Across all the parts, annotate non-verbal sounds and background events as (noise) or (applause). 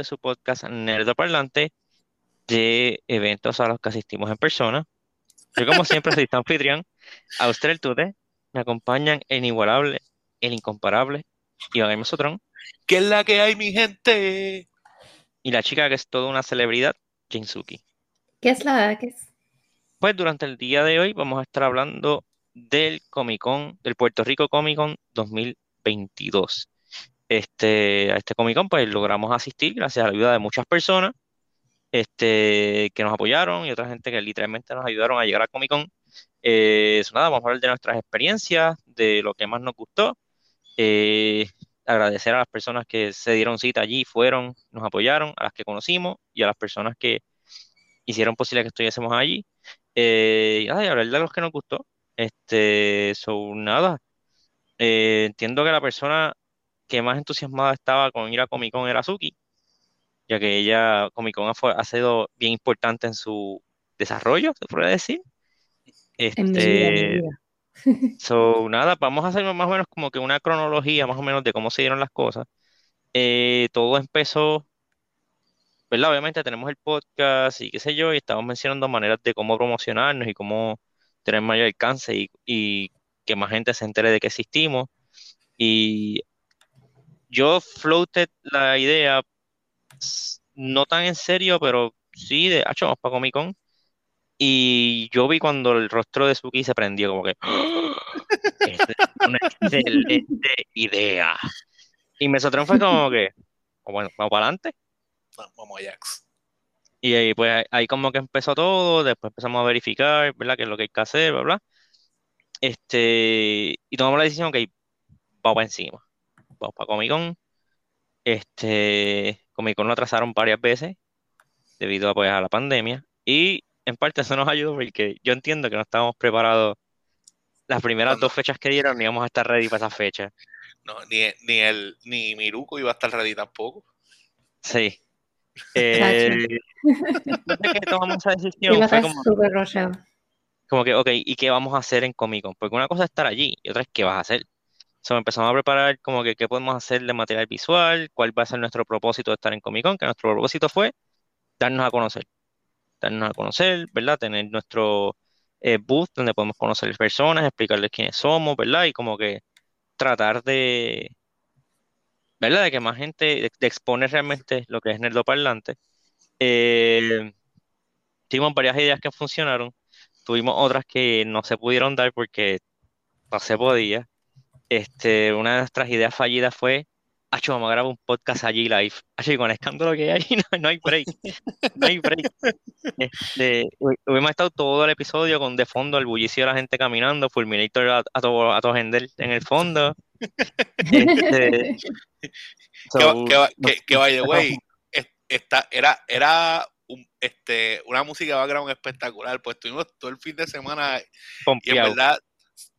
de su podcast Nerdo Parlante de eventos a los que asistimos en persona. Yo, como siempre, soy tu anfitrión, usted el Tute. Me acompañan el inigualable, el incomparable, Iván Mesotrón. ¿Qué es la que hay, mi gente? Y la chica que es toda una celebridad, Jinsuki. ¿Qué es la que es? Pues durante el día de hoy vamos a estar hablando del Comic Con, del Puerto Rico Comic Con 2022. Este, a este Comic Con pues logramos asistir gracias a la ayuda de muchas personas este, que nos apoyaron y otra gente que literalmente nos ayudaron a llegar a Comic Con. Eh, nada, vamos a hablar de nuestras experiencias, de lo que más nos gustó. Eh, agradecer a las personas que se dieron cita allí, fueron, nos apoyaron, a las que conocimos y a las personas que hicieron posible que estuviésemos allí. Eh, y hablar de los que nos gustó. Este, son nada. Eh, entiendo que la persona que más entusiasmada estaba con ir a Comic Con era Suki, ya que ella, Comic Con ha, sido bien importante en su desarrollo, se puede decir. Este, (laughs) so, nada, vamos a hacer más o menos como que una cronología más o menos de cómo se dieron las cosas. Eh, todo empezó, ¿verdad? Obviamente tenemos el podcast y qué sé yo, y estamos mencionando maneras de cómo promocionarnos y cómo tener mayor alcance y, y que más gente se entere de que existimos. Y yo floated la idea, no tan en serio, pero sí, de, hecho, vamos para Comic Con. Y yo vi cuando el rostro de Suki se prendió, como que, ¡Ah! es una excelente idea. Y Mesotron fue como que, oh, bueno, vamos para adelante. Vamos a Jax. Y ahí, pues, ahí como que empezó todo, después empezamos a verificar, ¿verdad? Qué es lo que hay que hacer, bla, bla. Este, y tomamos la decisión, que vamos para encima. Vamos para Comic Con. Este, Comic Con lo atrasaron varias veces debido a, pues, a la pandemia. Y en parte eso nos ayudó porque yo entiendo que no estábamos preparados. Las primeras dos fechas que dieron ni íbamos a estar ready para esa fecha. No, ni, ni, el, ni Miruko iba a estar ready tampoco. Sí. (laughs) Eh, que tomamos esa decisión fue como, como que, ok, ¿y qué vamos a hacer en Comic Con? Porque una cosa es estar allí y otra es qué vas a hacer. So, empezamos a preparar como que qué podemos hacer de material visual, cuál va a ser nuestro propósito de estar en Comic Con, que nuestro propósito fue darnos a conocer. Darnos a conocer, ¿verdad? Tener nuestro eh, booth donde podemos conocer personas, explicarles quiénes somos, ¿verdad? Y como que tratar de, ¿verdad? De que más gente, de, exponer realmente lo que es Nerdo Parlante. Eh, tuvimos varias ideas que funcionaron, tuvimos otras que no se pudieron dar porque no se podía. Este, una de nuestras ideas fallidas fue, Acho, vamos a grabar un podcast allí live. Acho, y con el escándalo que hay, (laughs) no, no hay break. No hay break. Este, hubiéramos estado todo el episodio con de fondo el bullicio de la gente caminando, Fulminator a, a todo, a todo en el fondo. Este, (laughs) que, que, by the way, (laughs) esta, era, era este, una música background espectacular, pues estuvimos todo el fin de semana y en verdad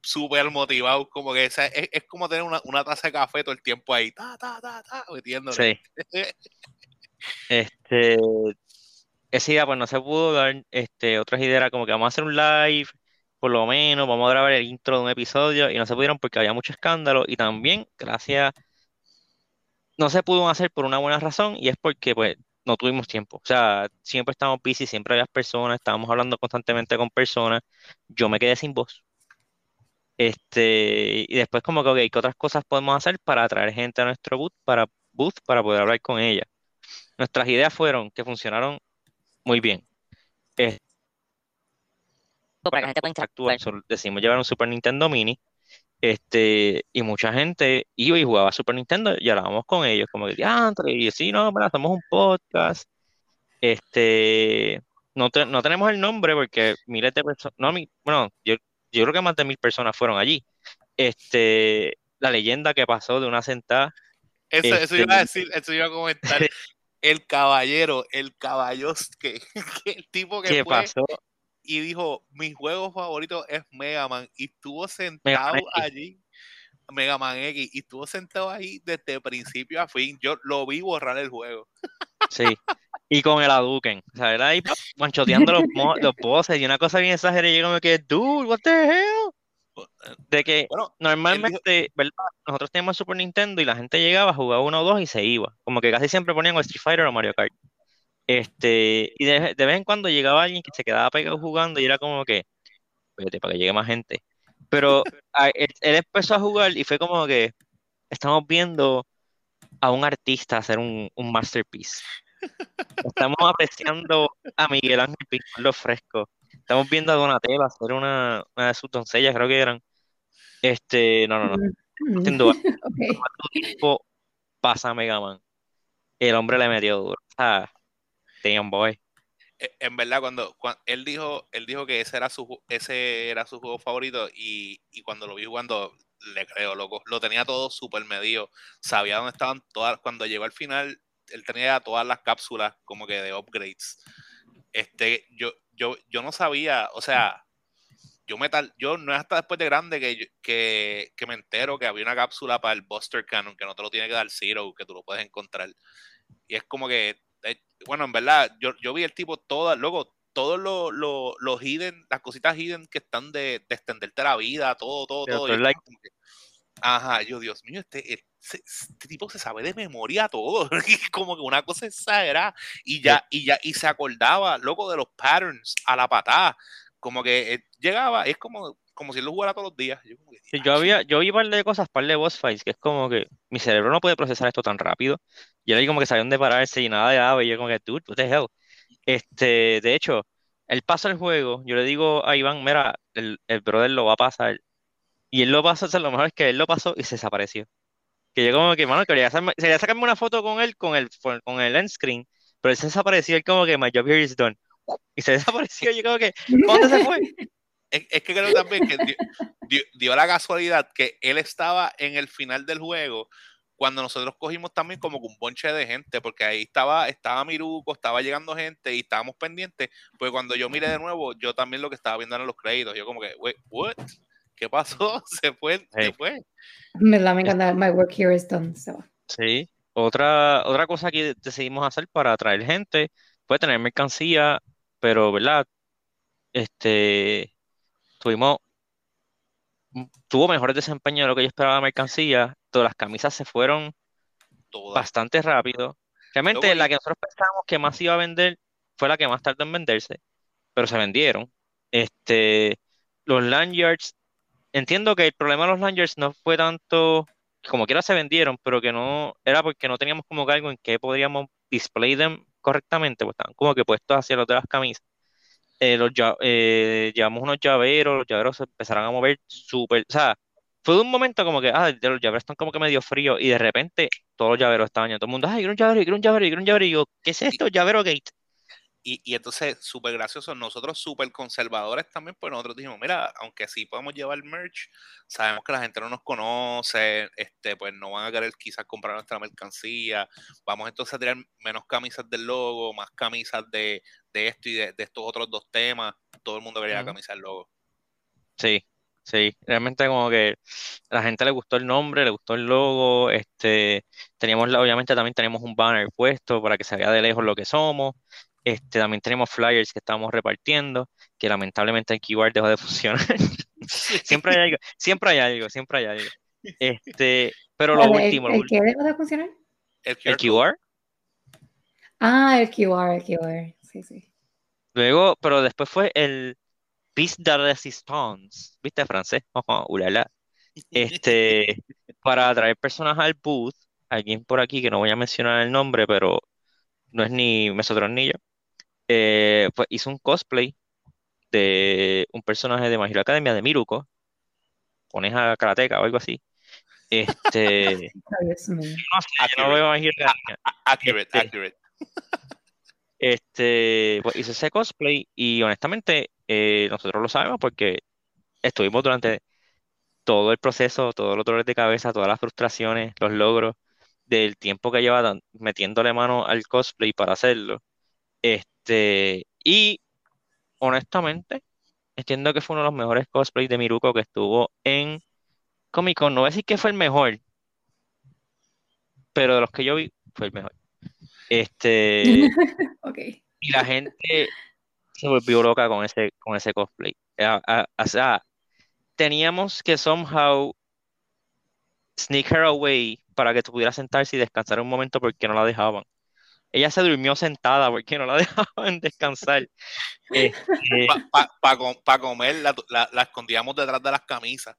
súper motivados, como que es, es, como tener una, una, taza de café todo el tiempo ahí, ta, ta, ta, ta, metiéndole. Sí. (laughs) este, esa idea pues no se pudo dar, este, otras ideas era como que vamos a hacer un live, por lo menos, vamos a grabar el intro de un episodio y no se pudieron porque había mucho escándalo y también gracias, no se pudo hacer por una buena razón y es porque pues no tuvimos tiempo. O sea, siempre estábamos busy, siempre había personas, estábamos hablando constantemente con personas. Yo me quedé sin voz. Este, y después como que, ok, ¿qué otras cosas podemos hacer para atraer gente a nuestro booth para, booth para poder hablar con ella? Nuestras ideas fueron que funcionaron muy bien. para que la gente pueda interactuar, decimos llevar un Super Nintendo Mini este, y mucha gente iba y jugaba Super Nintendo y hablábamos con ellos, como que, ah, y sí, no, hacemos un podcast. Este, no, no tenemos el nombre porque miles de personas, no, bueno, yo, yo creo que más de mil personas fueron allí. Este, la leyenda que pasó de una sentada. Eso, eso iba a este, decir, eso iba a comentar. (laughs) el caballero, el caballo, que, (laughs) el tipo que ¿Qué pasó? y dijo, mi juego favorito es Mega Man, y estuvo sentado allí, Mega Man X, y estuvo sentado ahí desde principio a fin. Yo lo vi borrar el juego. Sí, (laughs) y con el Aduken, o sea, era ahí manchoteando los, los (laughs) bosses, y una cosa bien exagerada, y yo me quedé, dude, what the hell? De que normalmente, ¿verdad? Nosotros teníamos Super Nintendo y la gente llegaba, jugaba uno o dos y se iba. Como que casi siempre ponían Street Fighter o Mario Kart. Este, y de, vez en cuando llegaba alguien que se quedaba pegado jugando y era como que, espérate, para que llegue más gente. Pero él, empezó a jugar y fue como que estamos viendo a un artista hacer un, masterpiece. Estamos apreciando a Miguel Ángel pintar lo fresco. Estamos viendo a Donatello hacer una, una de sus doncellas, creo que eran. Este, no, no, no. Mm. Sin duda. (laughs) tiempo pasa Mega Man? El hombre le metió duro. Ah, damn boy. E, en verdad, cuando, él dijo, él dijo que ese era su ese era su juego favorito, y, y cuando lo vi jugando, le creo, loco. Lo tenía todo súper medido. Sabía dónde estaban todas. Cuando llegó al final, él tenía todas las cápsulas como que de upgrades. Este, yo, yo, yo no sabía, o sea, yo me tal, yo no es hasta después de grande que, que, que, me entero que había una cápsula para el Buster Cannon que no te lo tiene que dar Zero, que tú lo puedes encontrar. Y es como que, eh, bueno, en verdad, yo, yo vi el tipo todas, luego todos los lo, hidden, las cositas hidden que están de, de extenderte la vida, todo, todo, todo. Ajá, yo, Dios mío, este, este, este, tipo se sabe de memoria todo. (laughs) como que una cosa exagerada. Y ya, y ya, y se acordaba, loco, de los patterns a la patada. Como que eh, llegaba, es como, como si él lo jugara todos los días. Yo, yo había, yo vi un par de cosas, par de boss fights, que es como que mi cerebro no puede procesar esto tan rápido. Y era como que sabía dónde pararse y nada de ave, y yo como que, dude, what the hell. Este, de hecho, él pasa el juego, yo le digo a Iván, mira, el, el brother lo va a pasar. Y él lo pasa, o lo mejor es que él lo pasó y se desapareció. Que yo como que, mano, quería, hacerme, quería sacarme una foto con él con el, con el end screen, pero él se desapareció, él como que, my job here is done. (laughs) Y se desapareció, yo como que, ¿dónde se fue? Es, es, que creo también que dio, dio, la casualidad que él estaba en el final del juego cuando nosotros cogimos también como un bonche de gente, porque ahí estaba, estaba Miruco, estaba llegando gente y estábamos pendientes, pues cuando yo miré de nuevo, yo también lo que estaba viendo eran los créditos, yo como que, wait, what? ¿Qué pasó? (laughs) Se fue, se fue. Me, me encanta, my work here is done, Sí, otra, otra cosa que decidimos hacer para atraer gente fue tener mercancía, pero, ¿verdad? Este, tuvimos, tuvo mejores desempeños de lo que yo esperaba de mercancía todas las camisas se fueron bastante rápido. Realmente la que nosotros pensábamos que más iba a vender fue la que más tardó en venderse, pero se vendieron. Este, los lanyards, entiendo que el problema de los lanyards no fue tanto, como quiera se vendieron, pero que no, era porque no teníamos como que algo en que podríamos display them correctamente, pues estaban como que puestos hacia los de las camisas. Eh, los, eh, llevamos unos llaveros, los llaveros se empezaron a mover súper, o sea, fue de un momento como que, ah, los llaveros están como que medio fríos y de repente todos los llaveros estaban ya, todo el mundo, ay, quiero un llavero, quiero un llavero, quiero un llavero, y yo, ¿qué es esto? Llavero Gate. Y, y entonces, súper gracioso, nosotros súper conservadores también, pues nosotros dijimos, mira, aunque sí podemos llevar merch, sabemos que la gente no nos conoce, este, pues no van a querer quizás comprar nuestra mercancía, vamos entonces a tirar menos camisas del logo, más camisas de, de esto y de, de, estos otros dos temas, todo el mundo quería la camisa del logo. Sí, Sí, realmente como que a la gente le gustó el nombre, le gustó el logo, este, teníamos, obviamente también tenemos un banner puesto para que se vea de lejos lo que somos, este, también tenemos flyers que estamos repartiendo, que lamentablemente el keyword dejó de funcionar. (laughs) (laughs) siempre hay algo, siempre hay algo, siempre hay algo. Este, pero lo último. ¿El, qué dejó de funcionar? El, QR. Ah, el QR, el QR, sí, sí. Luego, pero después fue el, Piece de Resistance, ¿viste francés? (laughs) Ojo, ulala. Este, para atraer personas al booth, alguien por aquí que no voy a mencionar el nombre, pero no es ni Mesotron ni yo, eh, pues hizo un cosplay de un personaje de Magiro Academia de Miruko, coneja karateka o algo así. Este, (laughs) no sé, no veo Academia. Accurate, este, accurate. Este, pues hice ese cosplay y honestamente eh, nosotros lo sabemos porque estuvimos durante todo el proceso, todos los dolores de cabeza, todas las frustraciones, los logros del tiempo que lleva metiéndole mano al cosplay para hacerlo. Este, y honestamente, entiendo que fue uno de los mejores cosplays de Miruko que estuvo en Comic Con. No voy a decir que fue el mejor, pero de los que yo vi, fue el mejor. Este. (laughs) Y la gente se volvió loca con ese, con ese cosplay. O sea, teníamos que somehow sneak her away para que tú pudieras sentarse y descansar un momento porque no la dejaban. Ella se durmió sentada porque no la (laughs) dejaban descansar. Este, para comer la, la, escondíamos detrás de las camisas.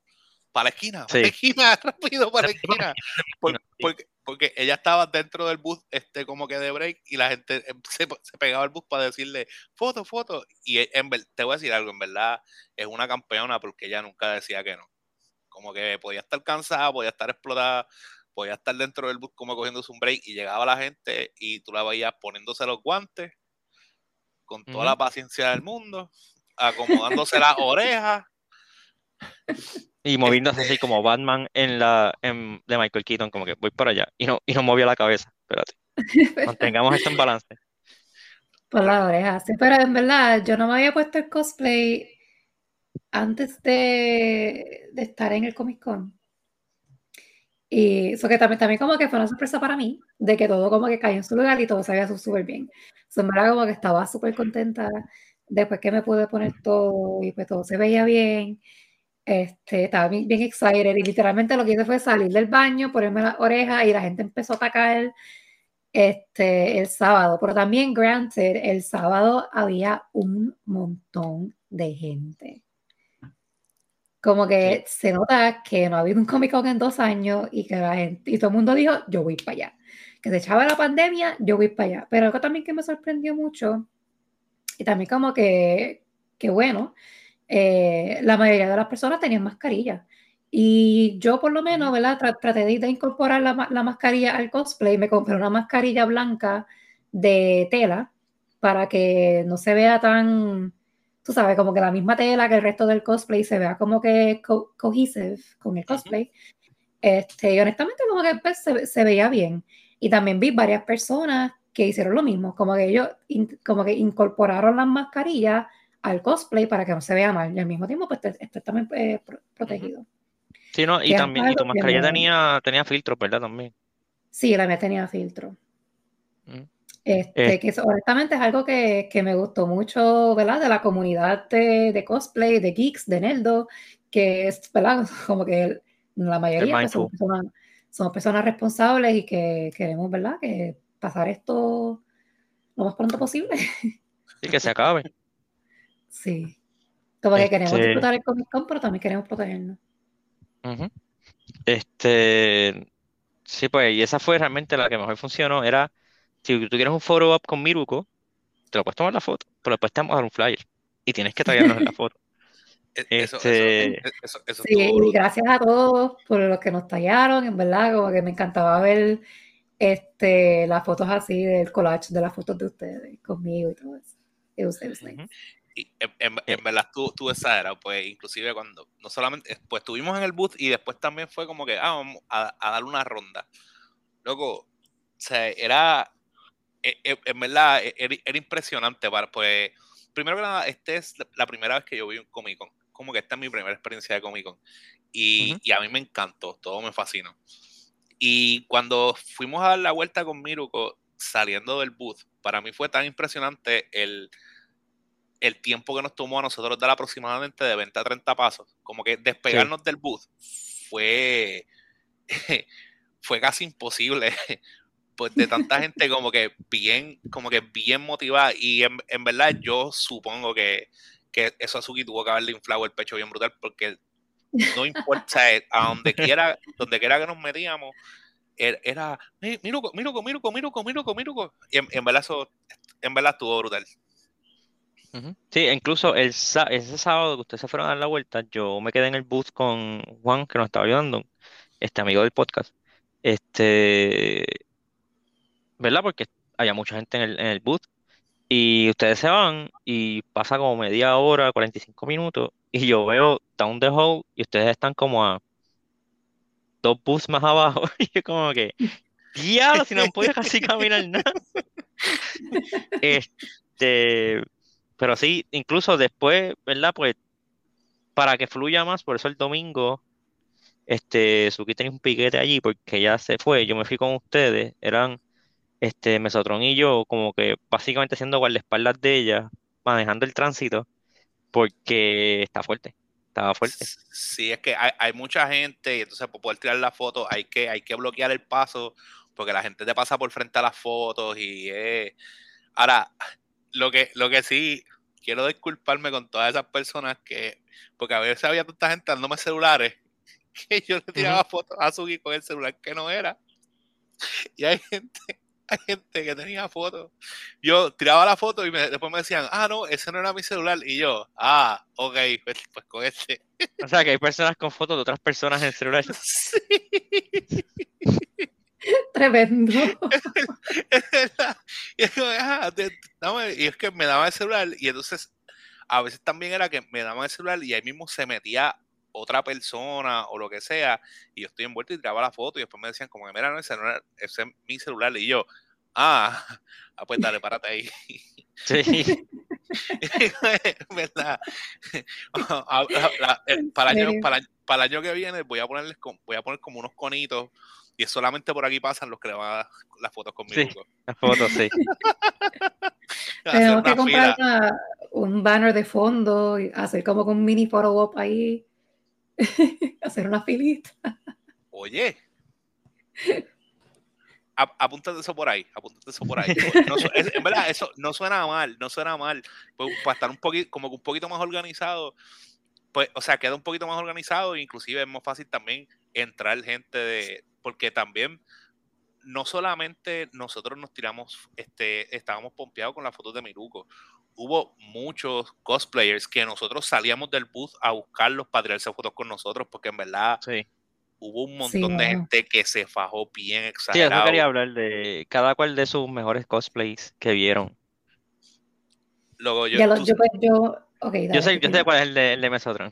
Para la esquina, para la esquina, (laughs) rápido, para la esquina. porque, porque ella estaba dentro del bus, este, como que de break, y la gente em, se, pegaba al bus para decirle foto, foto. Y e, en, te voy a decir algo, en verdad es una campeona porque ella nunca decía que no. Como que podía estar cansada, podía estar explotada, podía estar dentro del bus como cogiéndose un break y llegaba la gente y tú la veías poniéndose los guantes con toda la paciencia del mundo, acomodándose las orejas (laughs) y moviéndose así como Batman en la de Michael Keaton, como que voy para allá. Y no, y no movía la cabeza. Espérate. (laughs) Mantengamos esto en balance. Por la oreja, sí, pero en verdad yo no me había puesto el cosplay antes de, estar en el Comic Con. Y eso que también, también como que fue una sorpresa para mí, de que todo como que cayó en su lugar y todo se veía súper bien. Me como que estaba súper contenta después que me pude poner todo y pues todo se veía bien. Este, estaba bien, bien excited y literalmente lo que hice fue salir del baño, ponerme la oreja y la gente empezó a atacar este, el sábado. Pero también, granted, el sábado había un montón de gente. Como que se nota que no ha habido un Comic Con en dos años y que la gente, y todo el mundo dijo, yo voy para allá. Que se echaba la pandemia, yo voy para allá. Pero algo también que me sorprendió mucho, y también como que, que bueno, eh, la mayoría de las personas tenían mascarilla. Y yo por lo menos, ¿verdad? traté de, incorporar la, la, mascarilla al cosplay. Me compré una mascarilla blanca de tela para que no se vea tan, tú sabes, como que la misma tela que el resto del cosplay se vea como que cohesive con el cosplay. Este, y honestamente como que pues, se, se, veía bien. Y también vi varias personas que hicieron lo mismo, como que ellos como que incorporaron las mascarillas al cosplay para que no se vea mal y al mismo tiempo pues esté también eh, protegido. Sí, no, y también y tu mascarilla tenía, tenía filtro, ¿verdad? También. Sí, la mía tenía filtro. Este, eh. que honestamente es algo que, que, me gustó mucho, ¿verdad? De la comunidad de, de, cosplay, de geeks, de Neldo, que es, ¿verdad? (laughs) Como que la mayoría pues, somos, personas, somos, personas, responsables y que queremos, ¿verdad? Que pasar esto lo más pronto posible. Y que se acabe. (laughs) Sí. Como que queremos este disfrutar el Comic Con, pero también queremos protegernos. Este. Sí, pues, y esa fue realmente la que mejor funcionó. Era, si tú quieres un photo up con Miruko, te lo puedes tomar la foto, pero después te vamos a dar un flyer. Y tienes que traernos en la foto. (laughs) E, este... sí, y gracias a todos por los que nos tallaron, en verdad, como que me encantaba ver este, las fotos así del collage de las fotos de ustedes conmigo y todo eso. It was, y en, en, verdad tú, tú exageras, pues inclusive cuando, no solamente, pues estuvimos en el booth y después también fue como que, ah, vamos a, a dar una ronda. Luego, o sea, era, e, e, en, verdad, e, era, impresionante, para, pues, primero que nada, esta es la primera vez que yo vi un Comic Con, como que esta es mi primera experiencia de Comic Con, y, y a mí me encantó, todo me fascinó. Y cuando fuimos a dar la vuelta con Miruko, saliendo del booth, para mí fue tan impresionante el el tiempo que nos tomó a nosotros dar aproximadamente de 20 a 30 pasos. Como que despegarnos del booth fue, (laughs) fue casi imposible. Pues de tanta gente como que bien, como que bien motivada. Y en, verdad yo supongo que, que eso Azuki tuvo que haberle inflado el pecho bien brutal porque no importa, a donde quiera, donde quiera que nos metíamos, er, era, Miruko, Miruko, Miruko, Miruko, Miruko, Miruko. Y en, en, verdad eso, en verdad estuvo brutal. Sí, incluso el, ese sábado que ustedes se fueron a dar la vuelta, yo me quedé en el bus con Juan, que nos estaba ayudando, este amigo del podcast. Este, ¿verdad? Porque había mucha gente en el, en el booth. Y ustedes se van y pasa como media hora, 45 minutos, y yo veo Down the Hall y ustedes están como a dos bus más abajo. (laughs) Y yo como que, diablo, si no podía casi caminar nada. (laughs) Este, pero sí, incluso después, ¿verdad? Pues para que fluya más, por eso el domingo, este, Suki tenía un piquete allí porque ya se fue, yo me fui con ustedes, eran este Mesotron y yo como que básicamente haciendo guardaespaldas de ella, manejando el tránsito, porque está fuerte. estaba fuerte. Sí, es que hay, mucha gente y entonces para poder tirar la foto hay que, hay que bloquear el paso porque la gente te pasa por frente a las fotos y eh. ahora lo que lo que sí quiero disculparme con todas esas personas que porque a veces había tanta gente dándome celulares (laughs) que yo le tiraba fotos a Sugi con el celular que no era y hay gente gente que tenía fotos. Yo tiraba la foto y después me decían, ah, no, ese no era mi celular. Y yo, ah, ok, pues, pues con este. O sea, que hay personas con fotos de otras personas en el celular. (laughs) Sí. Tremendo. y, (laughs) es ah, y es que me daban el celular y entonces a veces también era que me daban el celular y ahí mismo se metía otra persona o lo que sea, y yo estoy envuelto y tiraba la foto y después me decían como que mira, no, ese, es mi celular y yo, ah, (laughs) ah pues dale, párate ahí. Sí. (laughs) ¿Verdad? (laughs) para, el año, para, para, el año que viene voy a ponerles voy a poner como unos conitos y solamente por aquí pasan los que le van a dar las fotos conmigo. Sí, las fotos, sí. Tenemos que comprar un banner de fondo y hacer como con un mini photo op ahí. (laughs) hacer una filita. Oye. Apúntate eso por ahí, apúntate eso por ahí. (laughs) en verdad, eso no suena mal, no suena mal. Pues, para estar un poquito, como un poquito más organizado, pues, o sea, queda un poquito más organizado, inclusive es más fácil también entrar gente de, porque también no solamente nosotros nos tiramos, este, estábamos pompeados con las fotos de Miruko, hubo muchos cosplayers que nosotros salíamos del booth a buscarlos para tirarse fotos con nosotros, porque en verdad hubo un montón de gente que se fajó bien exagerado. Sí, eso quería hablar de cada cual de sus mejores cosplays que vieron. Luego yo, yo, sé, cuál es el de, el de Mesotron.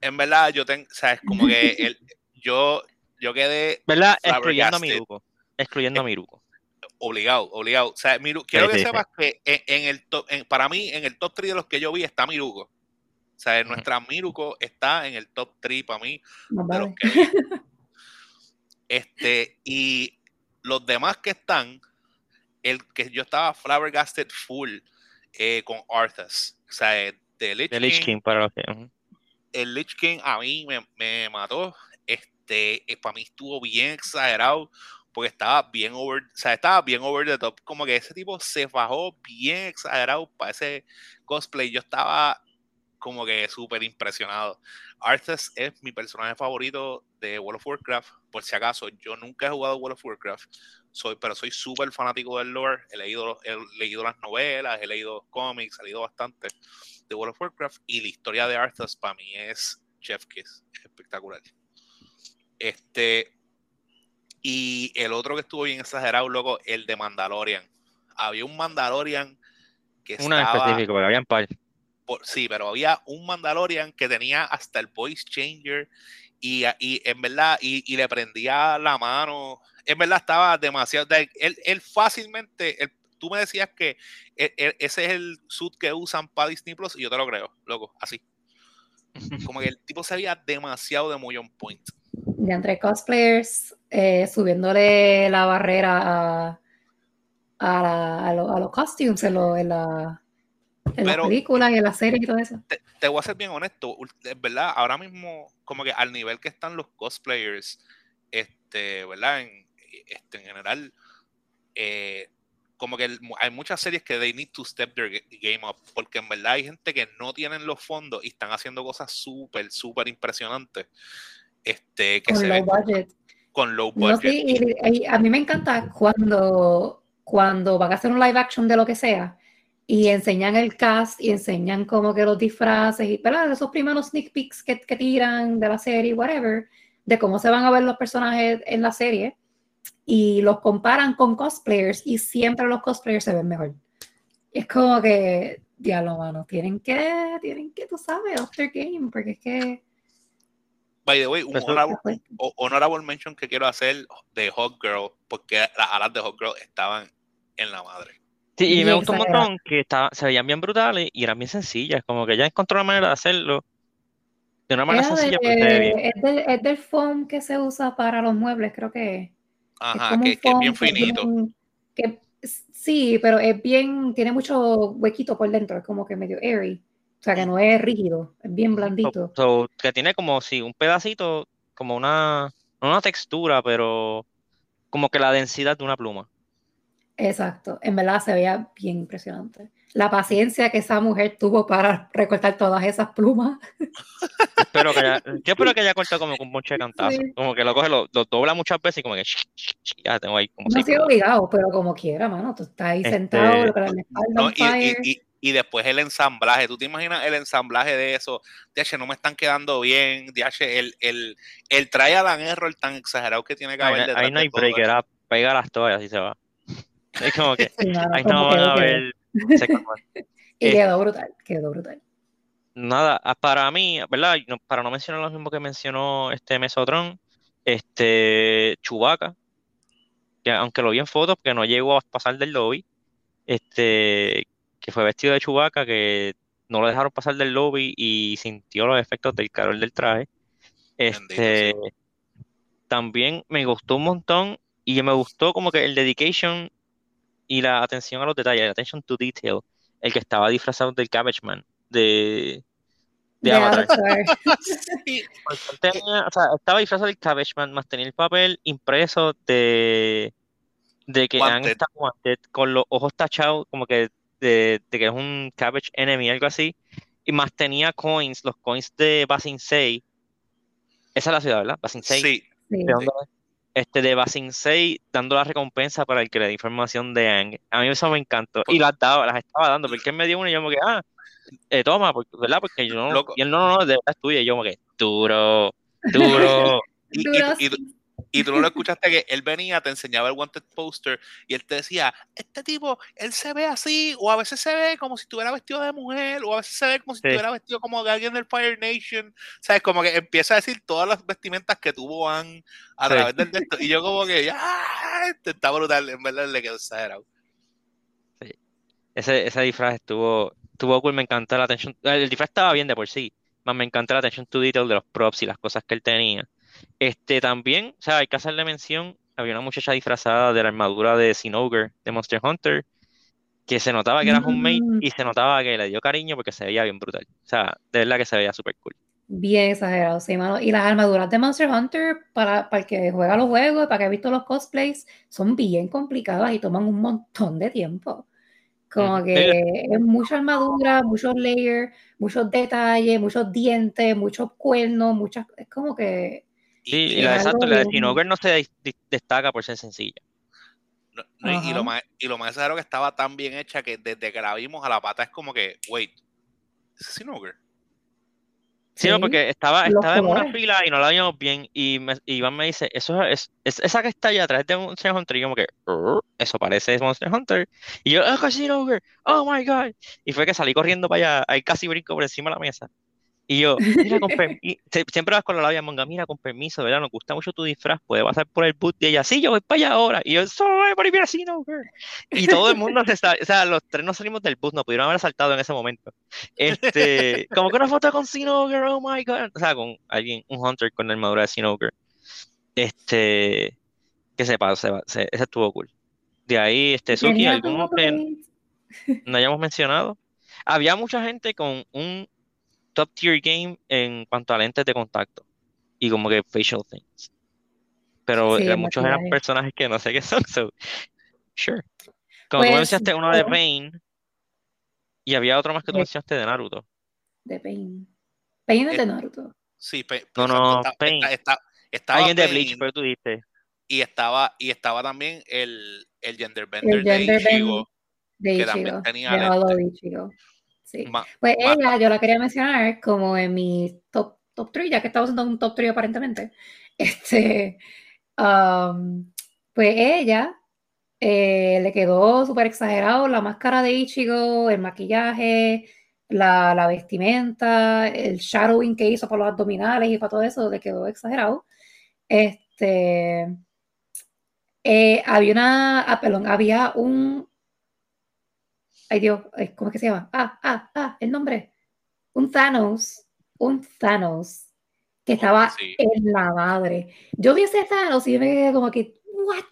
en, verdad, yo tengo, sabes, como que (laughs) el, yo, yo quedé. ¿Verdad? Excluyendo a Miruko. Excluyendo a Miruko obligado, obligado. O sea, quiero que sepas que en, el top, para mí, en el top 3 de los que yo vi está Miruko. O sea, nuestra Miruko está en el top 3 para mí de los que vi. Este, y los demás que están, el que yo estaba flabbergasted full eh, con Arthas. O sea, de Lich, Lich King, para los que... El Lich King a mí me, me mató. Este, eh, para mí estuvo bien exagerado porque estaba bien over, o sea, estaba bien over the top, como que ese tipo se bajó bien exagerado para ese cosplay, yo estaba como que súper impresionado. Arthas es mi personaje favorito de World of Warcraft, por si acaso, yo nunca he jugado World of Warcraft, soy, pero soy súper fanático del lore, he leído, he leído las novelas, he leído cómics, he leído bastante de World of Warcraft, y la historia de Arthas para mí es chef kiss, es espectacular. Este, y el otro que estuvo bien exagerado, luego, el de Mandalorian. Había un Mandalorian que Uno específico, pero había un par. sí, pero había un Mandalorian que tenía hasta el voice changer y, y en verdad, y, le prendía la mano. En verdad estaba demasiado. Él, él fácilmente, tú me decías que e, e, ese es el suit que usan para Disney Plus y yo te lo creo, loco, así. (laughs) Como que el tipo se veía demasiado de muy on point. De entre cosplayers, eh, subiéndole la barrera a, a, los costumes en, en la, en película y en la serie y todo eso. Te, voy a ser bien honesto, es verdad, ahora mismo, como que al nivel que están los cosplayers, este, ¿verdad? En, este, en general, eh, como que hay muchas series que they need to step their game up, porque en verdad hay gente que no tienen los fondos y están haciendo cosas súper, súper impresionantes. Este, que con low budget. Con low budget. a mí me encanta cuando, cuando van a hacer un live action de lo que sea y enseñan el cast y enseñan como que los disfraces y ¿verdad? esos primeros sneak peeks que, que tiran de la serie, whatever, de cómo se van a ver los personajes en la serie y los comparan con cosplayers y siempre los cosplayers se ven mejor. es como que, diablo, mano, tienen que, tienen que, tú sabes, after game, porque es que By the way, un honorable, mention que quiero hacer de Hot Girl, porque las alas de Hot Girl estaban en la madre. Sí, y me gustó un montón que se veían bien brutales y eran bien sencillas, como que ya encontró una manera de hacerlo de una manera sencilla. Es, del, es del foam que se usa para los muebles, creo que Ajá, que, es bien finito. sí, pero es bien, tiene mucho huequito por dentro, es como que medio airy. O sea, que no es rígido, es bien blandito. que tiene como si un pedacito, como una, una textura, pero como que la densidad de una pluma. Exacto, en verdad se veía bien impresionante. La paciencia que esa mujer tuvo para recortar todas esas plumas. espero que haya, yo espero que haya cortado como con un bonche de cantazo. Como que lo coge, lo, dobla muchas veces y como que ya tengo ahí como No ha sido obligado, pero como quiera, mano. Tú estás ahí este, sentado, lo que la no, y, y después el ensamblaje. ¿Tú te imaginas el ensamblaje de eso? DH, no me están quedando bien. DH, el, el, el trial and error tan exagerado que tiene que haber detrás Ahí no hay break, era pega las toallas y se va. (laughs) Es como que ahí no van a ver. (laughs) y quedó brutal, quedó brutal. Nada, ah, para mí, ¿verdad? para no mencionar lo mismo que mencionó este Mesotron, este Chubaca, que aunque lo vi en fotos, porque no llegó a pasar del lobby, este, que fue vestido de chubaca, que no lo dejaron pasar del lobby y sintió los efectos del calor del traje. Este, también me gustó un montón y me gustó como que el dedication y la atención a los detalles, la attention to detail, el que estaba disfrazado del Cabbage Man de, de Avatar. (laughs) estaba disfrazado del Cabbage Man, más tenía el papel impreso de, de que han estado con los ojos tachados, como que de, que es un Cabbage Enemy, algo así, y más tenía coins, los coins de Basin 6. Esa es la ciudad, ¿verdad? Basin 6. Sí. ¿De Este, de Basin 6 dando la recompensa para el que le dé información de Ang. A mí eso me encantó. Y las daba, las estaba dando, porque él me dio una y yo me que, ah, eh, toma, ¿verdad? Porque yo no, y él no, no, no, de verdad es tuya. Y yo me que, duro, duro. (laughs) y, y tú no lo escuchaste que él venía, te enseñaba el wanted poster y él te decía, este tipo, él se ve así, o a veces se ve como si estuviera vestido de mujer, o a veces se ve como si estuviera vestido como de alguien del Fire Nation, ¿sabes? Como que empieza a decir todas las vestimentas que tuvo Anne a través del texto. Y yo como que, ¡ah! Está brutal, en verdad le quedó exagerado. Sí. Ese, ese disfraz estuvo, estuvo cool, me encantó la atención. El disfraz estaba bien de por sí, más me encanta la atención to detail de los props y las cosas que él tenía. Este también, o sea, hay que hacerle mención, había una muchacha disfrazada de la armadura de Sinogre de Monster Hunter, que se notaba que era homemade mm. y se notaba que le dio cariño porque se veía bien brutal. O sea, de verdad que se veía súper cool. Bien exagerado, sí, mano. Y las armaduras de Monster Hunter, para, para el que juega los juegos, para que ha visto los cosplays, son bien complicadas y toman un montón de tiempo. Como que es mucha armadura, muchos layers, muchos detalles, muchos dientes, muchos cuernos, muchas. Es como que Sí, y, la, exacto, la de Tinoger no se destaca por ser sencilla. y, lo más, y lo más raro que estaba tan bien hecha que desde que la vimos a la pata es como que, wait, ¿es Tinoger? Sí, sí, porque estaba, estaba en una fila y no la vimos bien. Y, Iván me dice, eso es, esa que está allá atrás de Monster Hunter. Y yo como que, eso parece Monster Hunter. Y yo, oh, Casino oh my god. Y fue que salí corriendo para allá, ahí casi brinco por encima de la mesa. Y yo, mira, con (laughs) siempre vas con la labia monga, mira, con permiso, ¿verdad? Nos gusta mucho tu disfraz, puede pasar por el boot y ella, sí, yo voy para allá ahora. Y yo, soy para ir así, no, Y todo el mundo se está, o sea, los tres no salimos del bus, no pudieron haber saltado en ese momento. Este, como que una foto con Sinogre, oh my god. O sea, con alguien, un hunter con la armadura de Sinogre. Este, que se pasó, ese estuvo cool. De ahí, este, Suki, algunos que no hayamos mencionado. Había mucha gente con un top tier game en cuanto a lentes de contacto y como que facial things. Pero muchos eran personajes que no sé qué son. So, sure. Como tú pues, mencionaste uno de Pain y había otro más que tú mencionaste de Naruto. De Pain. Pain es de Naruto. Sí, no, no, Pain. estaba Alguien de Bleach, pero tú dijiste. Y estaba, y estaba también el, el Gender Bender de Ichigo, de Ichigo, que también tenía de pues ella, yo la quería mencionar como en mi top, top 3, ya que estamos haciendo un top 3 aparentemente. (laughs) Este, um, pues ella eh, le quedó súper exagerado la máscara de Ichigo, el maquillaje, la, la, vestimenta, el shadowing que hizo para los abdominales y para todo eso, le quedó exagerado. Este, eh, había una, ah, perdón, había un, ay Dios, ¿cómo es que se llama? Ah, ah, ah, el nombre. Un Thanos, un Thanos que estaba en la madre. Yo vi ese Thanos y me quedé como que, what?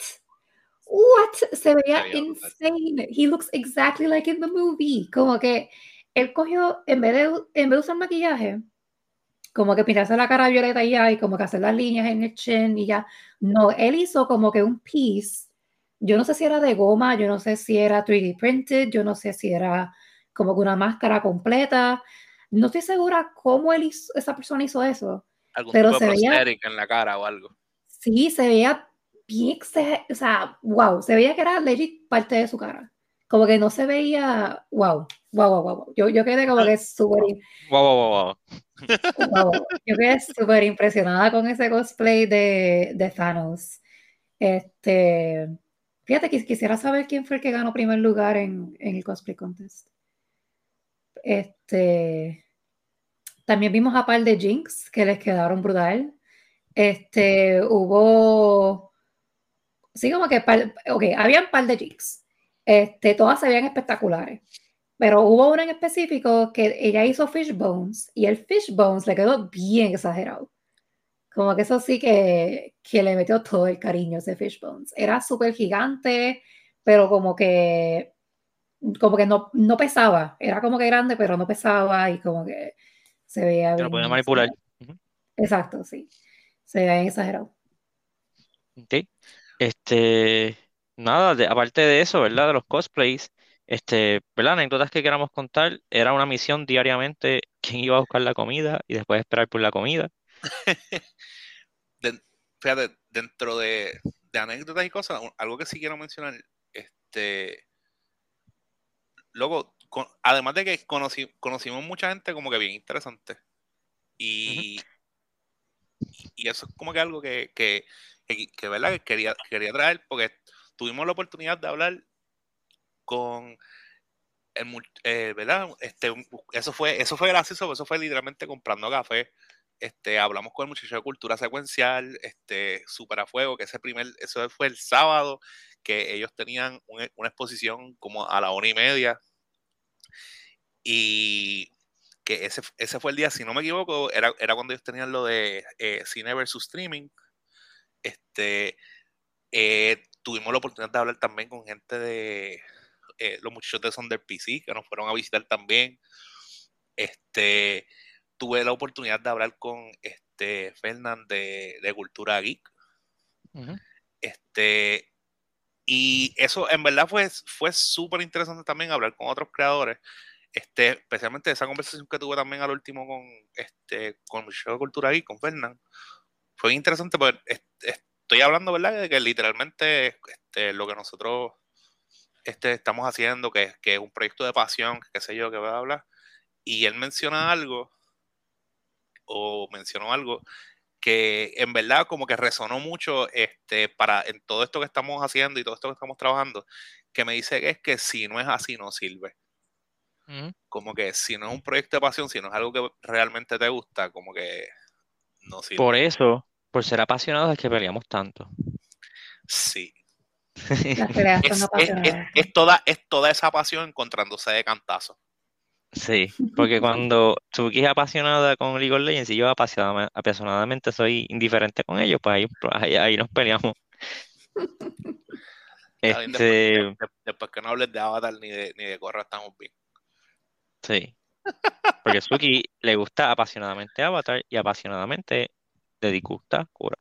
What? Se veía insane. He looks exactly like in the movie. Como que él cogió, en vez de, en vez de usar maquillaje, como que pintarse la cara violeta y ya, y como que hacer las líneas en el chin y ya. No, él hizo como que un piece. Yo no sé si era de goma, yo no sé si era 3D printed, yo no sé si era como que una máscara completa. No estoy segura cómo él hizo, esa persona hizo eso. Algún pero se veía en la cara o algo. Sí, se veía bien, o sea, wow, se veía que era legit parte de su cara. Como que no se veía, wow, wow, wow, wow. Yo, yo quedé como que súper. Wow, wow, wow, wow. Yo quedé súper impresionada con ese cosplay de, de Thanos. Este, fíjate, quisiera saber quién fue el que ganó primer lugar en, el cosplay contest. Este, también vimos a par de Jinx que les quedaron brutal. Este, hubo, sí, como que, par, ok, había un par de Jinx. Este, todas se veían espectaculares. Pero hubo una en específico que ella hizo fish bones y el fish bones le quedó bien exagerado. Como que eso sí que, que le metió todo el cariño ese fish bones. Era súper gigante, pero como que como que no, no pesaba, era como que grande, pero no pesaba y como que se veía bien. Lo podía manipular. Exacto, sí. Se veía exagerado. Ok. Este, nada, aparte de eso, ¿verdad? De los cosplays, este, ¿verdad? Anécdotas que queramos contar, era una misión diariamente, quién iba a buscar la comida y después esperar por la comida. (laughs) fíjate, dentro de, de anécdotas y cosas, algo que sí quiero mencionar, este, luego, además de que conocimos mucha gente como que bien interesante. Y, y eso es como que algo que, que, que, ¿verdad? que quería, quería traer, porque tuvimos la oportunidad de hablar con el, eh, ¿verdad? Este, eso fue, eso fue gracioso, eso fue literalmente comprando café. Este, hablamos con el muchacho de cultura secuencial, este, super que ese primer, eso fue el sábado, que ellos tenían una exposición como a la una y media. Y que ese, ese fue el día, si no me equivoco, era, era cuando ellos tenían lo de eh, cine versus streaming. Este, eh, tuvimos la oportunidad de hablar también con gente de eh, los muchachos de Sonder PC que nos fueron a visitar también. Este, tuve la oportunidad de hablar con este Fernand de, de Cultura Geek. Este, y eso en verdad fue, fue súper interesante también hablar con otros creadores. Este, especialmente esa conversación que tuve también al último con este con el de Cultura Geek, con Fernand. Fue interesante porque estoy hablando, ¿verdad? De que literalmente este, lo que nosotros este, estamos haciendo, que, que es un proyecto de pasión, qué sé yo, que voy a hablar. Y él menciona algo, o mencionó algo, que en verdad como que resonó mucho este, para en todo esto que estamos haciendo y todo esto que estamos trabajando, que me dice que es que si no es así no sirve. Como que si no es un proyecto de pasión, si no es algo que realmente te gusta, como que no sirve. Por eso, por ser apasionados es que peleamos tanto. Sí. es, toda, es toda esa pasión encontrándose de cantazo. Sí, porque cuando Suki es apasionada con League of Legends y yo apasionadamente, soy indiferente con ellos, pues ahí, ahí, nos peleamos. (laughs) Este... Después, que no hables de Avatar ni de, ni de Corra, estamos bien. Sí. Porque Suki le gusta apasionadamente Avatar y apasionadamente le disgusta Cura.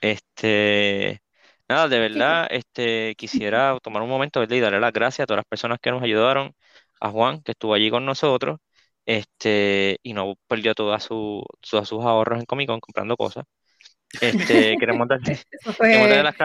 Este, nada, de verdad, este, quisiera tomar un momento y darle las gracias a todas las personas que nos ayudaron, a Juan, que estuvo allí con nosotros, este, y no perdió todos sus ahorros en Comic Con comprando cosas. Este, queremos darle, (laughs) (laughs) las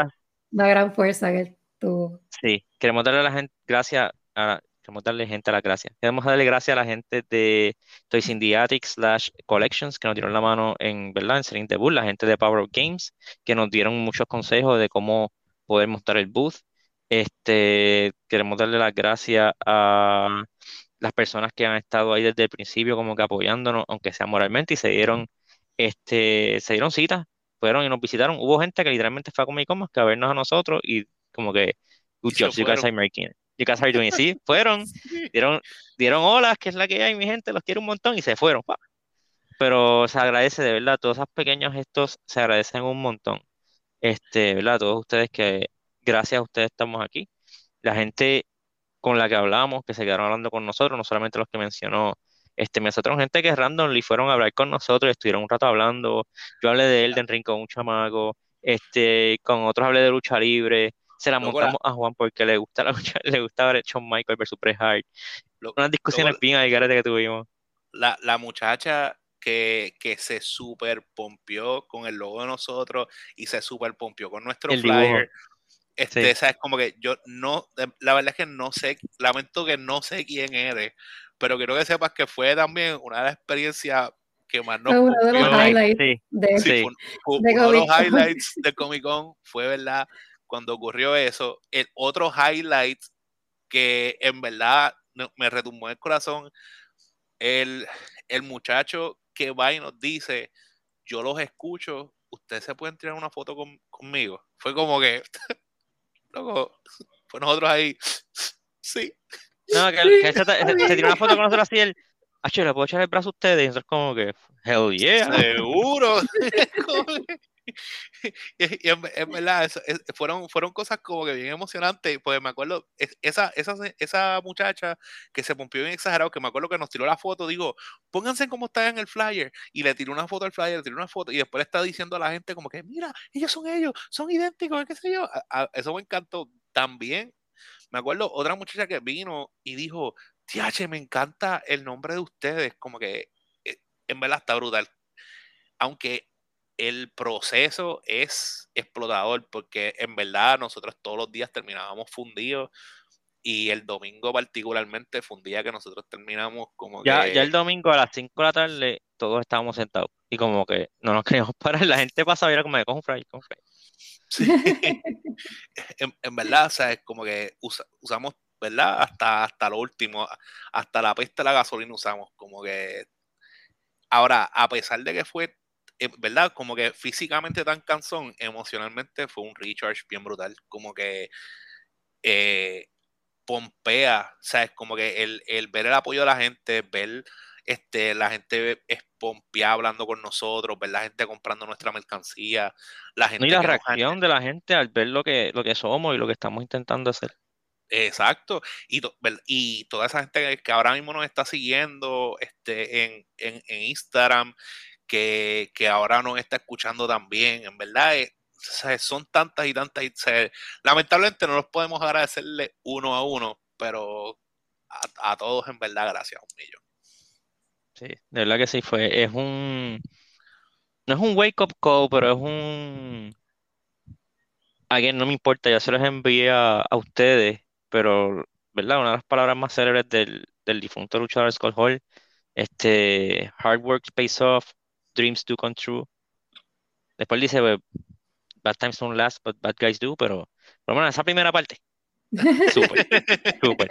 una gran fuerza que tuvo. Sí, queremos darle a la gente gracias a, Queremos darle gente a la gracia. Queremos darle gracias a la gente de Toys in the Attic slash Collections que nos dieron la mano en, ¿verdad? En Debut, la gente de Power of Games que nos dieron muchos consejos de cómo poder montar el booth. Este, queremos darle las gracias a las personas que han estado ahí desde el principio como que apoyándonos, aunque sea moralmente, y se dieron, este, se dieron citas, fueron y nos visitaron. Hubo gente que literalmente fue a Comic Con que a vernos a nosotros y como que, good job, you guys are making you guys are doing Sí, fueron, (laughs) dieron, dieron olas, que es la que hay, mi gente, los quiero un montón y se fueron. Pero se agradece de verdad, todos esos pequeños gestos se agradecen un montón. Este, ¿verdad? Todos ustedes que gracias a ustedes estamos aquí. La gente con la que hablamos, que se quedaron hablando con nosotros, no solamente los que mencionó este, me gente que randomly fueron a hablar con nosotros, estuvieron un rato hablando. Yo hablé de Elden Ring con un chamaco, este, con otros hablé de lucha libre. Se la montamos a Juan porque le gusta la lucha, le gusta ver Shawn Michael versus Bret Hart. Unas discusiones bien ahí que tuvimos. La, la muchacha que, que, se super pompió con el logo de nosotros y se super pompió con nuestro flyer. Este, es como que yo no, la verdad es que no sé, lamento que no sé quién eres, pero quiero que sepas que fue también una de las experiencias que más nos uno de los highlights de, uno de los highlights de Comic Con fue verdad cuando ocurrió eso el otro highlight que en verdad me retumbó el corazón el, el muchacho que va y nos dice yo los escucho ustedes se pueden tirar una foto conmigo fue como que (laughs) luego fue nosotros ahí sí no, que, que se, se, tiró una foto con nosotros así, el, H, ¿le puedo echar el brazo a ustedes? Y nosotros como que, hell yeah. Seguro. (laughs) (laughs) y, en, verdad, fueron, fueron cosas como que bien emocionantes, pues me acuerdo, esa, esa, esa muchacha que se pompió bien exagerado, que me acuerdo que nos tiró la foto, digo, pónganse como está en el flyer, y le tiró una foto al flyer, le tiró una foto, y después le está diciendo a la gente como que, mira, ellos son ellos, son idénticos, qué sé yo, eso me encantó también me acuerdo otra muchacha que vino y dijo, TH, me encanta el nombre de ustedes, como que eh, en verdad está brutal. Aunque el proceso es explotador, porque en verdad nosotros todos los días terminábamos fundidos y el domingo particularmente fue un día que nosotros terminamos como ya, que... Ya el domingo a las 5 de la tarde todos estábamos sentados y como que no nos (laughs) queríamos parar, la gente pasaba y era como de con fry, con fry. Sí. (laughs) en, verdad, o sea, es como que usamos, ¿verdad? Hasta, hasta lo último, hasta la peste de la gasolina usamos, como que... Ahora, a pesar de que fue, eh, ¿verdad? Como que físicamente tan cansón, emocionalmente fue un recharge bien brutal, como que... Eh, pompea, o sea, es como que el, el ver el apoyo de la gente, ver este, la gente es pompeada hablando con nosotros, ver la gente comprando nuestra mercancía, la gente... y la reacción de la gente al ver lo que, lo que somos y lo que estamos intentando hacer. Exacto, y, y toda esa gente que ahora mismo nos está siguiendo este, en, en, Instagram, que, ahora nos está escuchando también, en verdad es, son tantas y tantas, y, lamentablemente no los podemos agradecerle uno a uno, pero a, todos en verdad gracias un millón. Sí, de verdad que sí fue. Es un. No es un wake up call, pero es un. Alguien no me importa, ya se los envié a, ustedes, pero, ¿verdad? Una de las palabras más célebres del, del difunto luchador Scott Hall, este, hard work pays off, dreams do come true. Después dice, bad times don't last, but bad guys do, pero, pero bueno, esa primera parte, (laughs) súper, súper.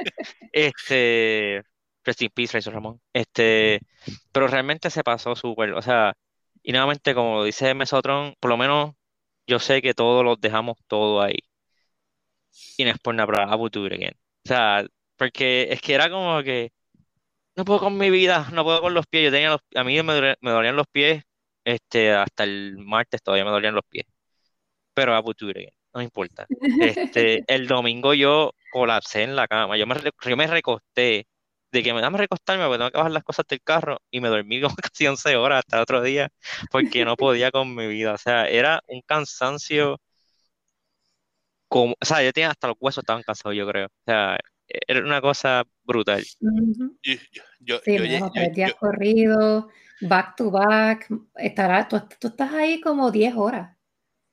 Este, Rest in peace, Ramón. Este, pero realmente se pasó súper, o sea, y nuevamente, como dice Mesotron, por lo menos yo sé que todos los dejamos todo ahí. Y no es por nada, pero I would do it again. O sea, porque es que era como que no puedo con mi vida, no puedo con los pies. Yo tenía los, a mí me, dolían los pies, este, hasta el martes todavía me dolían los pies. Pero it again, no importa. Este, (laughs) el domingo yo colapsé en la cama, yo me, yo me recosté de que me dame recostarme porque tengo que bajar las cosas del carro y me dormí como (laughs) casi 11 horas hasta otro día porque no podía con mi vida. O sea, era un cansancio como, o sea, yo tenía hasta los huesos estaban cansados, yo creo. O sea, era una cosa brutal. sí, tres días corridos, back to back, estará, tú, estás ahí como 10 horas,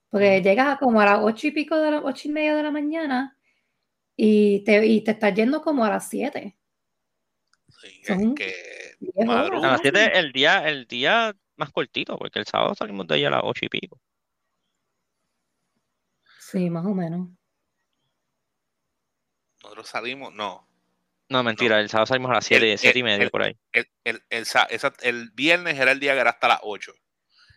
porque llegas como a las 8 y pico de las 8 y media de la mañana y te, y te estás yendo como a las 7 que A las 7 el día, el día más cortito, porque el sábado salimos de ahí a las 8 y pico. Sí, más o menos. Nosotros salimos, no. No, mentira, el sábado salimos a las 7, y media por ahí. El, el, el, viernes era el día que era hasta las 8.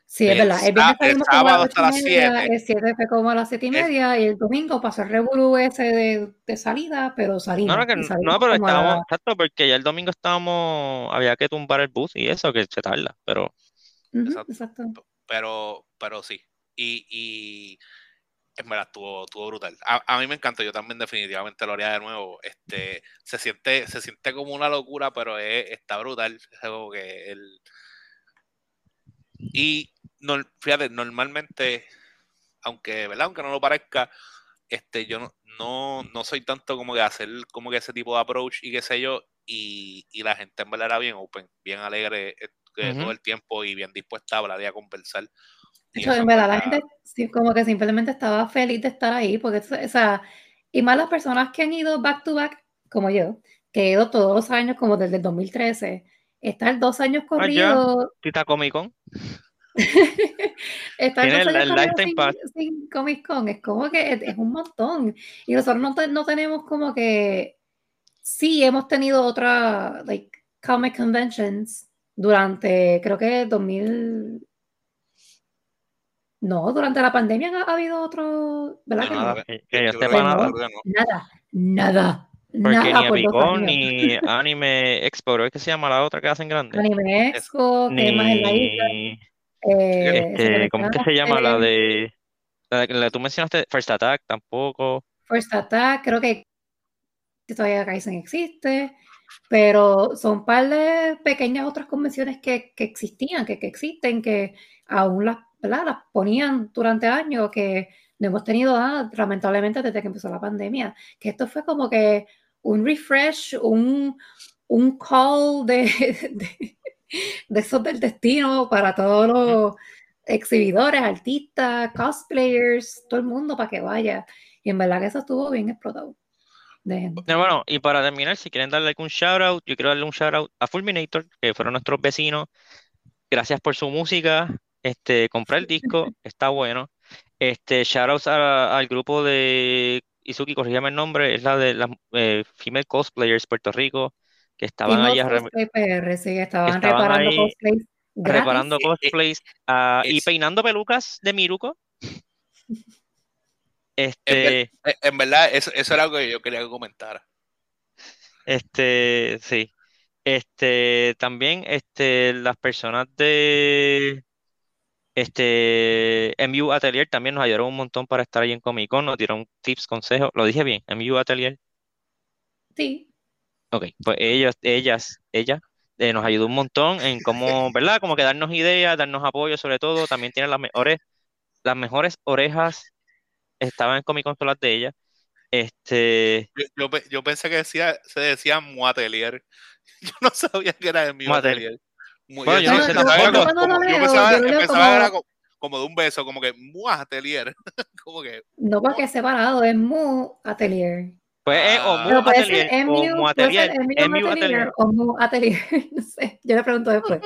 Sí, es verdad. El viernes el sábado hasta las 7. El 7 fue como a las 7 y media. y el domingo pasó el revolú ese de, de, salida, pero salimos. No, no, que, no pero estábamos, exacto, porque ya el domingo estábamos, había que tumbar el bus y eso, que se tarda, pero. exacto. Pero, pero sí. Y, y Es verdad, estuvo, estuvo brutal. A, mí me encantó, yo también definitivamente lo haría de nuevo. Este, se siente, se siente como una locura, pero está brutal. Es algo que el... Y no, fíjate, normalmente, aunque, ¿verdad? Aunque no lo parezca, este, yo no, no, soy tanto como que hacer como que ese tipo de approach y qué sé yo, y, la gente en verdad era bien open, bien alegre eh, todo el tiempo y bien dispuesta a hablar y a conversar en verdad, la gente como que simplemente estaba feliz de estar ahí, porque, o sea, y más las personas que han ido back to back, como yo, que he ido todos los años, como desde el 2013, estar dos años ah, corridos. ¿Tita Comic Con? (laughs) estar dos años sin, sin, Comic Con, es como que es, un montón. Y nosotros no, no tenemos como que. Sí, hemos tenido otra, like, comic conventions durante, creo que 2000. No, durante la pandemia ha, habido otro, ¿verdad? nada, nada, nada, Porque ni Epicon ni (laughs) Anime Expo, es que se llama la otra que hacen grande. Anime Expo, que más en la isla. Eh, este, ¿Cómo es que se llama la de la, la, tú mencionaste First Attack tampoco? First Attack, creo que todavía Kaizen existe, pero son un par de pequeñas otras convenciones que, que existían, que, que existen, que aún las las ponían durante años que no hemos tenido nada, lamentablemente, desde que empezó la pandemia. Que esto fue como que un refresh, un, un call de, (laughs) de, de esos del destino para todos los exhibidores, artistas, cosplayers, todo el mundo para que vaya. Y en verdad que eso estuvo bien explotado. Bueno, y para terminar, si quieren darle algún shout out, yo quiero darle un shout out a Fulminator, que fueron nuestros vecinos. Gracias por su música, este, compré el disco, (laughs) está bueno. Este, shoutouts al grupo de Izuki, corrígame el nombre, es la de las eh, Female Cosplayers Puerto Rico, que estaban allá. sí, estaban, reparando cosplays. Reparando cosplays ah, y peinando pelucas de Miruko. Este, en, verdad, eso, eso, era algo que yo quería comentar. Este, sí. Este, también, este, las personas de este, MU Atelier también nos ayudaron un montón para estar ahí en Comic Con, nos dieron tips, consejos. ¿Lo dije bien? MU Atelier. Sí. Ok, pues ellos, ellas, ella eh, nos ayudó un montón en cómo, (laughs) ¿verdad? Como que darnos ideas, darnos apoyo sobre todo. También tienen las mejores, las mejores orejas, estaban en Comic Con todas las de ellas. Este... Yo, pensé que decía, se decía Muatelier. (laughs) Yo no sabía que era MU Atelier bueno, yo no sé, yo pensaba, era como, de un beso, como que mu atelier. (laughs) como que, no, porque es separado, es mu atelier. Pues es o mu atelier, o mu atelier, mu atelier, o mu atelier, no sé, yo le pregunto después,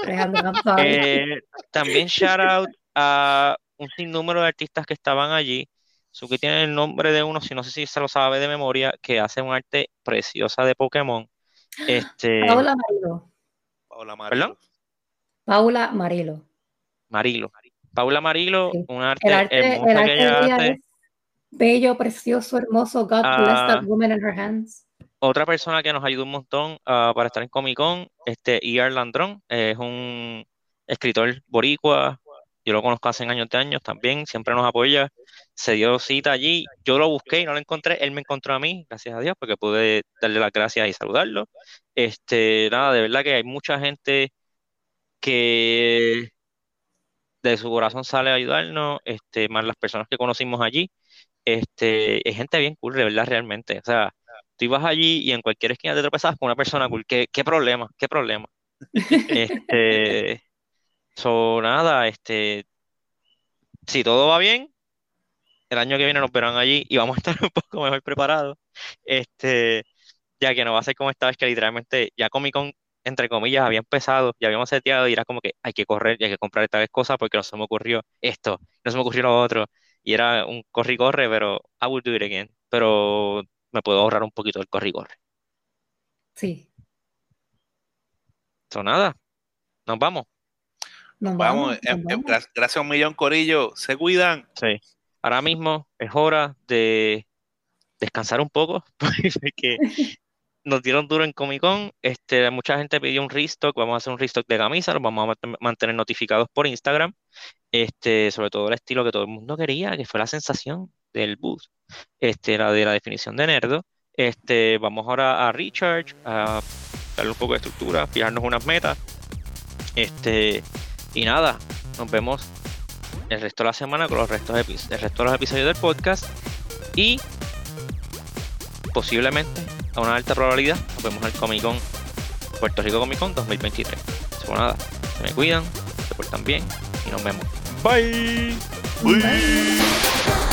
eh, También shout out a un sinnúmero de artistas que estaban allí, su que tiene el nombre de uno, si no sé si se lo sabe de memoria, que hace un arte preciosa de Pokémon. Este, Paula Marilo. Paula Marilo. ¿Perdón? Paula Marilo. Marilo. Paula Marilo, un arte, hermoso que ella hace. bello, precioso, hermoso. God bless that ah. woman in her hands. Otra persona que nos ayudó un montón uh, para estar en Comic Con, este E.R. Landrón, es un escritor boricua. Yo lo conozco hace años de años también, siempre nos apoya. Se dio cita allí, yo lo busqué y no lo encontré. Él me encontró a mí, gracias a Dios, porque pude darle las gracias y saludarlo. Este, nada, de verdad que hay mucha gente que de su corazón sale a ayudarnos, este, más las personas que conocimos allí, este, es gente bien cool, de verdad, realmente. O sea, tú ibas allí y en cualquier esquina te tropezabas con una persona cool. ¿Qué, qué problema? ¿Qué problema? este, (laughs) so, nada, este, si todo va bien, el año que viene nos verán allí y vamos a estar (laughs) un poco mejor preparados. Este, ya que no va a ser como esta vez que literalmente ya Comic Con entre comillas, había empezado, ya habíamos seteado y era como que hay que correr y hay que comprar esta vez cosas porque no se me ocurrió esto, no se me ocurrió lo otro. Y era un corri corre, pero I will do it again. Pero me puedo ahorrar un poquito el corri corre. Sí. Eso nada. Nos vamos. Nos vamos. Eh, eh, gracias a un millón, Corillo. Se cuidan. Sí. Ahora mismo es hora de descansar un poco, (laughs) porque nos dieron duro en Comic Con. Este, mucha gente pidió un restock. Vamos a hacer un restock de camisas. Los vamos a mantener notificados por Instagram. Este, sobre todo el estilo que todo el mundo quería, que fue la sensación del booth, este, la de la definición de nerdo. Este, vamos ahora a recharge, a darle un poco de estructura, fijarnos unas metas. Este, y nada, nos vemos el resto de la semana con los restos el resto de los episodios del podcast. Y posiblemente, a una alta probabilidad, nos vemos al Comic Con Puerto Rico Comic Con 2023. Eso nada, se me cuidan, se portan bien y nos vemos. Bye. Bye.